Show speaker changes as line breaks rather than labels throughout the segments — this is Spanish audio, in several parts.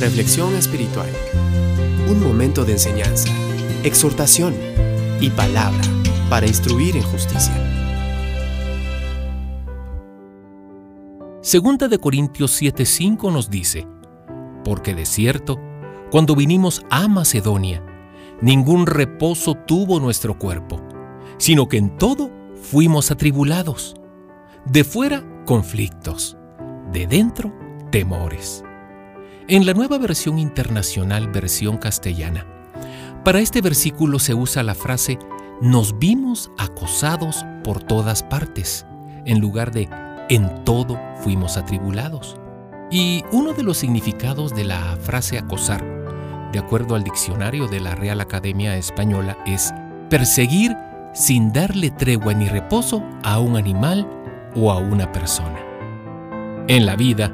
Reflexión espiritual. Un momento de enseñanza, exhortación y palabra para instruir en justicia.
Segunda de Corintios 7:5 nos dice, porque de cierto, cuando vinimos a Macedonia, ningún reposo tuvo nuestro cuerpo, sino que en todo fuimos atribulados, de fuera conflictos, de dentro temores. En la nueva versión internacional, versión castellana, para este versículo se usa la frase nos vimos acosados por todas partes, en lugar de en todo fuimos atribulados. Y uno de los significados de la frase acosar, de acuerdo al diccionario de la Real Academia Española, es perseguir sin darle tregua ni reposo a un animal o a una persona. En la vida,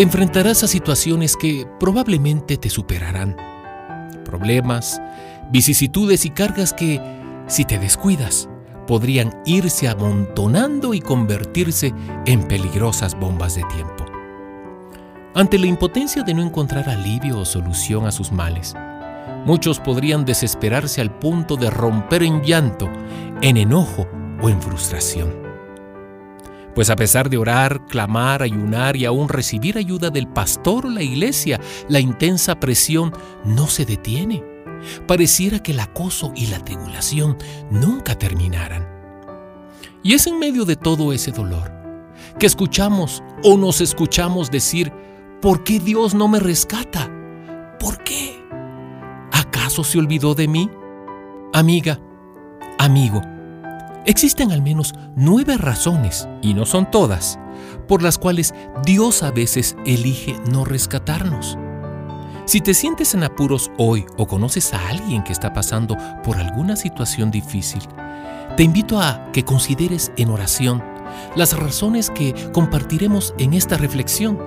te enfrentarás a situaciones que probablemente te superarán. Problemas, vicisitudes y cargas que, si te descuidas, podrían irse amontonando y convertirse en peligrosas bombas de tiempo. Ante la impotencia de no encontrar alivio o solución a sus males, muchos podrían desesperarse al punto de romper en llanto, en enojo o en frustración. Pues a pesar de orar, clamar, ayunar y aún recibir ayuda del pastor o la iglesia, la intensa presión no se detiene. Pareciera que el acoso y la tribulación nunca terminaran. Y es en medio de todo ese dolor que escuchamos o nos escuchamos decir, ¿por qué Dios no me rescata? ¿Por qué? ¿Acaso se olvidó de mí? Amiga, amigo, existen al menos nueve razones, y no son todas, por las cuales Dios a veces elige no rescatarnos. Si te sientes en apuros hoy o conoces a alguien que está pasando por alguna situación difícil, te invito a que consideres en oración las razones que compartiremos en esta reflexión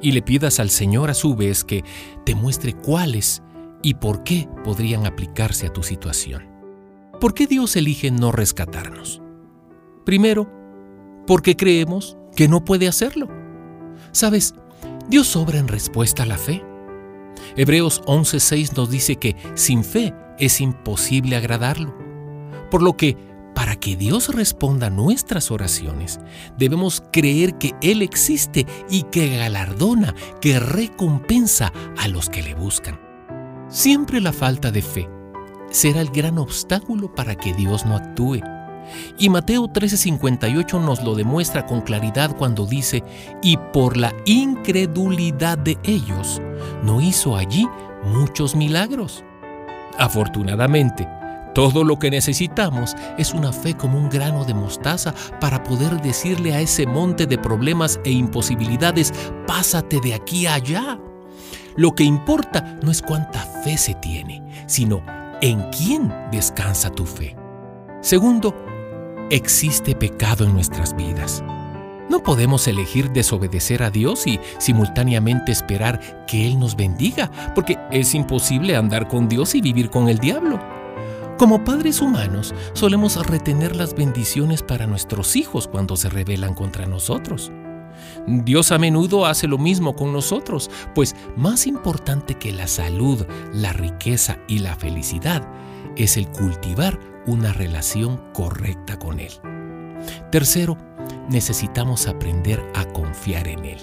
y le pidas al Señor a su vez que te muestre cuáles y por qué podrían aplicarse a tu situación. ¿Por qué Dios elige no rescatarnos? Primero, porque creemos que no puede hacerlo. Sabes, Dios obra en respuesta a la fe. Hebreos 11:6 nos dice que sin fe es imposible agradarlo. Por lo que, para que Dios responda a nuestras oraciones, debemos creer que Él existe y que galardona, que recompensa a los que le buscan. Siempre la falta de fe será el gran obstáculo para que Dios no actúe. Y Mateo 13:58 nos lo demuestra con claridad cuando dice, y por la incredulidad de ellos, no hizo allí muchos milagros. Afortunadamente, todo lo que necesitamos es una fe como un grano de mostaza para poder decirle a ese monte de problemas e imposibilidades, pásate de aquí a allá. Lo que importa no es cuánta fe se tiene, sino en quién descansa tu fe. Segundo, existe pecado en nuestras vidas. No podemos elegir desobedecer a Dios y simultáneamente esperar que Él nos bendiga, porque es imposible andar con Dios y vivir con el diablo. Como padres humanos, solemos retener las bendiciones para nuestros hijos cuando se rebelan contra nosotros. Dios a menudo hace lo mismo con nosotros, pues más importante que la salud, la riqueza y la felicidad es el cultivar una relación correcta con Él. Tercero, necesitamos aprender a confiar en Él.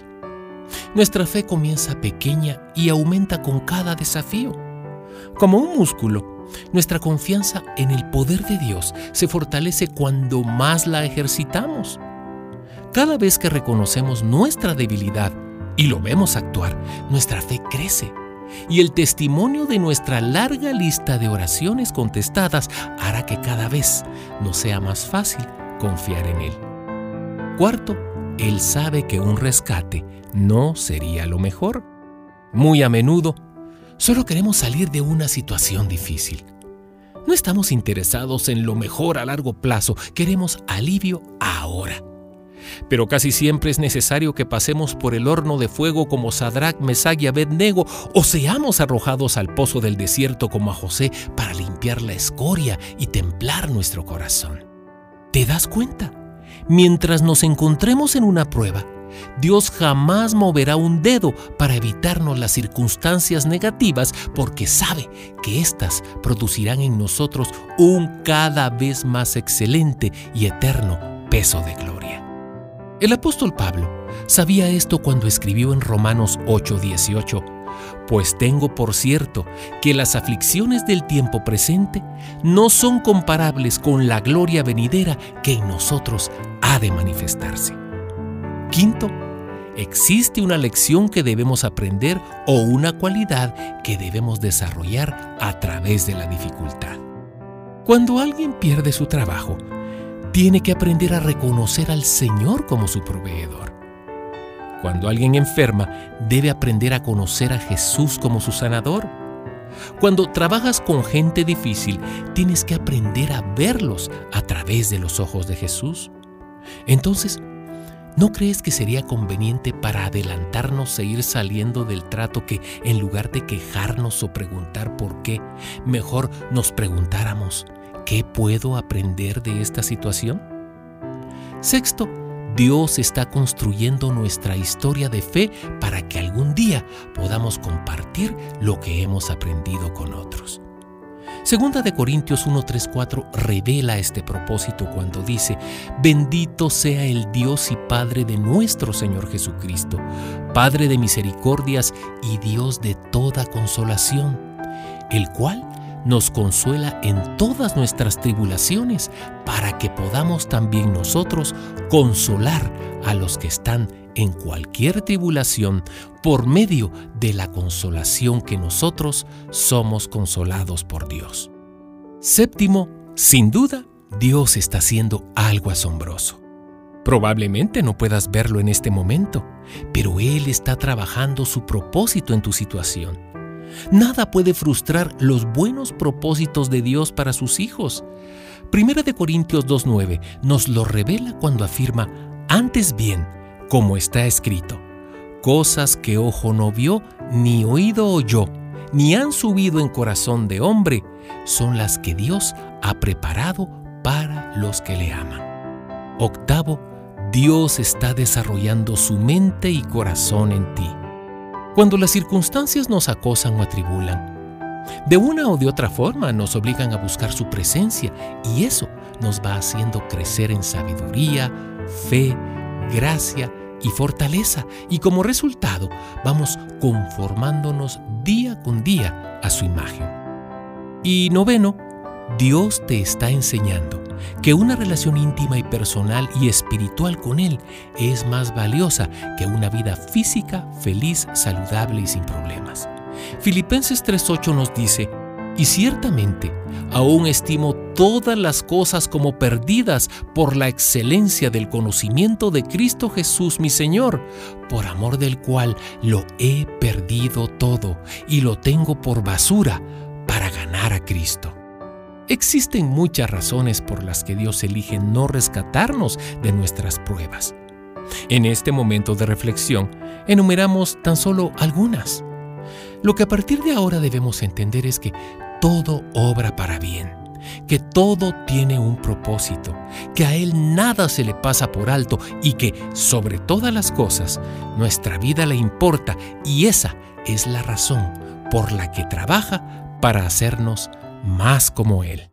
Nuestra fe comienza pequeña y aumenta con cada desafío. Como un músculo, nuestra confianza en el poder de Dios se fortalece cuando más la ejercitamos. Cada vez que reconocemos nuestra debilidad y lo vemos actuar, nuestra fe crece. Y el testimonio de nuestra larga lista de oraciones contestadas hará que cada vez nos sea más fácil confiar en Él. Cuarto, Él sabe que un rescate no sería lo mejor. Muy a menudo, solo queremos salir de una situación difícil. No estamos interesados en lo mejor a largo plazo, queremos alivio ahora. Pero casi siempre es necesario que pasemos por el horno de fuego como Sadrach, Mesach y Abednego o seamos arrojados al pozo del desierto como a José para limpiar la escoria y templar nuestro corazón. ¿Te das cuenta? Mientras nos encontremos en una prueba, Dios jamás moverá un dedo para evitarnos las circunstancias negativas porque sabe que éstas producirán en nosotros un cada vez más excelente y eterno peso de gloria. El apóstol Pablo sabía esto cuando escribió en Romanos 8:18, pues tengo por cierto que las aflicciones del tiempo presente no son comparables con la gloria venidera que en nosotros ha de manifestarse. Quinto, existe una lección que debemos aprender o una cualidad que debemos desarrollar a través de la dificultad. Cuando alguien pierde su trabajo, tiene que aprender a reconocer al Señor como su proveedor. Cuando alguien enferma, debe aprender a conocer a Jesús como su sanador. Cuando trabajas con gente difícil, tienes que aprender a verlos a través de los ojos de Jesús. Entonces, ¿No crees que sería conveniente para adelantarnos e ir saliendo del trato que en lugar de quejarnos o preguntar por qué, mejor nos preguntáramos, ¿qué puedo aprender de esta situación? Sexto, Dios está construyendo nuestra historia de fe para que algún día podamos compartir lo que hemos aprendido con otros. Segunda de Corintios 1, 4 revela este propósito cuando dice, bendito sea el Dios y Padre de nuestro Señor Jesucristo, Padre de misericordias y Dios de toda consolación, el cual nos consuela en todas nuestras tribulaciones para que podamos también nosotros consolar a los que están en cualquier tribulación por medio de la consolación que nosotros somos consolados por Dios. Séptimo, sin duda, Dios está haciendo algo asombroso. Probablemente no puedas verlo en este momento, pero Él está trabajando su propósito en tu situación. Nada puede frustrar los buenos propósitos de Dios para sus hijos. Primera de Corintios 2.9 nos lo revela cuando afirma, antes bien, como está escrito, cosas que ojo no vio, ni oído oyó, ni han subido en corazón de hombre, son las que Dios ha preparado para los que le aman. Octavo, Dios está desarrollando su mente y corazón en ti. Cuando las circunstancias nos acosan o atribulan, de una o de otra forma nos obligan a buscar su presencia y eso nos va haciendo crecer en sabiduría, fe, gracia y fortaleza. Y como resultado vamos conformándonos día con día a su imagen. Y noveno, Dios te está enseñando que una relación íntima y personal y espiritual con Él es más valiosa que una vida física feliz, saludable y sin problemas. Filipenses 3.8 nos dice, y ciertamente aún estimo todas las cosas como perdidas por la excelencia del conocimiento de Cristo Jesús mi Señor, por amor del cual lo he perdido todo y lo tengo por basura para ganar a Cristo. Existen muchas razones por las que Dios elige no rescatarnos de nuestras pruebas. En este momento de reflexión, enumeramos tan solo algunas. Lo que a partir de ahora debemos entender es que todo obra para bien, que todo tiene un propósito, que a Él nada se le pasa por alto y que, sobre todas las cosas, nuestra vida le importa y esa es la razón por la que trabaja para hacernos más como Él.